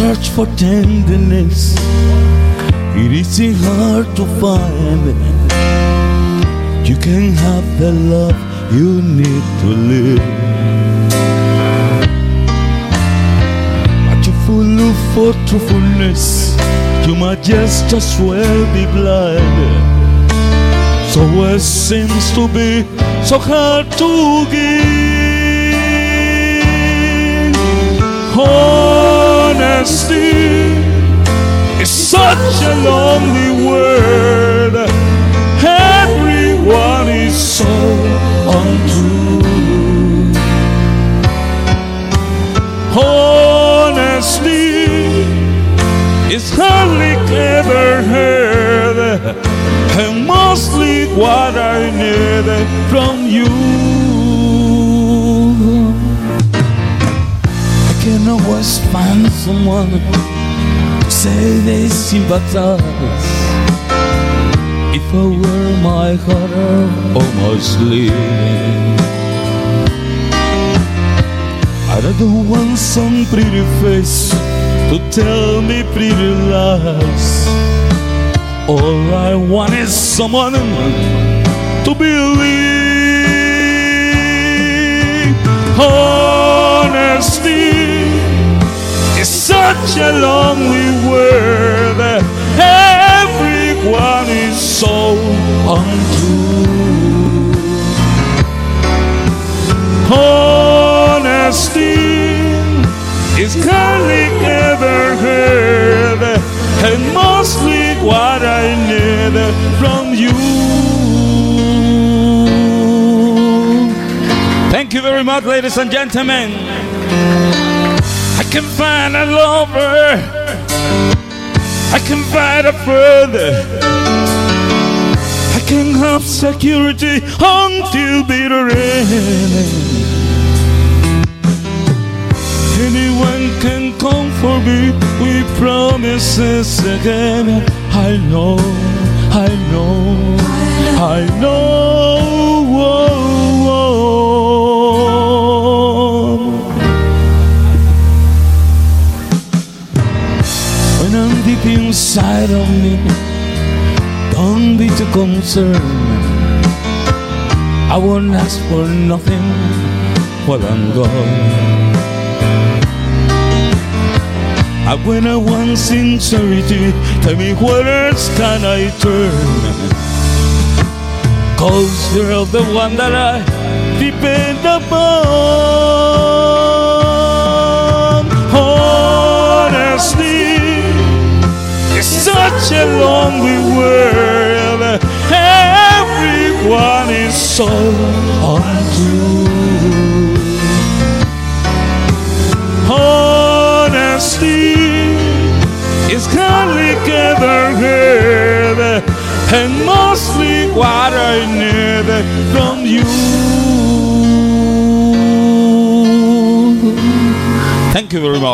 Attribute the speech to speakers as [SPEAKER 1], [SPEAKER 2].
[SPEAKER 1] search for tenderness, it isn't hard to find. You can have the love you need to live. But if you're full for truthfulness, you might just as well be blind. So it seems to be so hard to give. Honesty is such a lonely word. Everyone is so untrue. Honesty is hardly ever heard, and mostly what I need from you. Can always find someone to say they sympathize. If I wear my heart on my sleeve, I don't want some pretty face to tell me pretty lies. All I want is someone to believe. Such a lonely word. Everyone is so untrue. Honesty is hardly ever heard, and mostly what I need from you. Thank you very much, ladies and gentlemen. I can find a lover, I can find a friend, I can have security until bitter end. Anyone can come for me with promises again. I know, I know, I know. Inside of me, don't be too concerned. I won't ask for nothing while I'm gone. I when I want sincerity, tell me where else can I turn? Cause you're the one that I depend upon. Such a lonely world. Everyone is so untrue. Honesty is hardly ever heard, and mostly what I need from you. Thank you very much.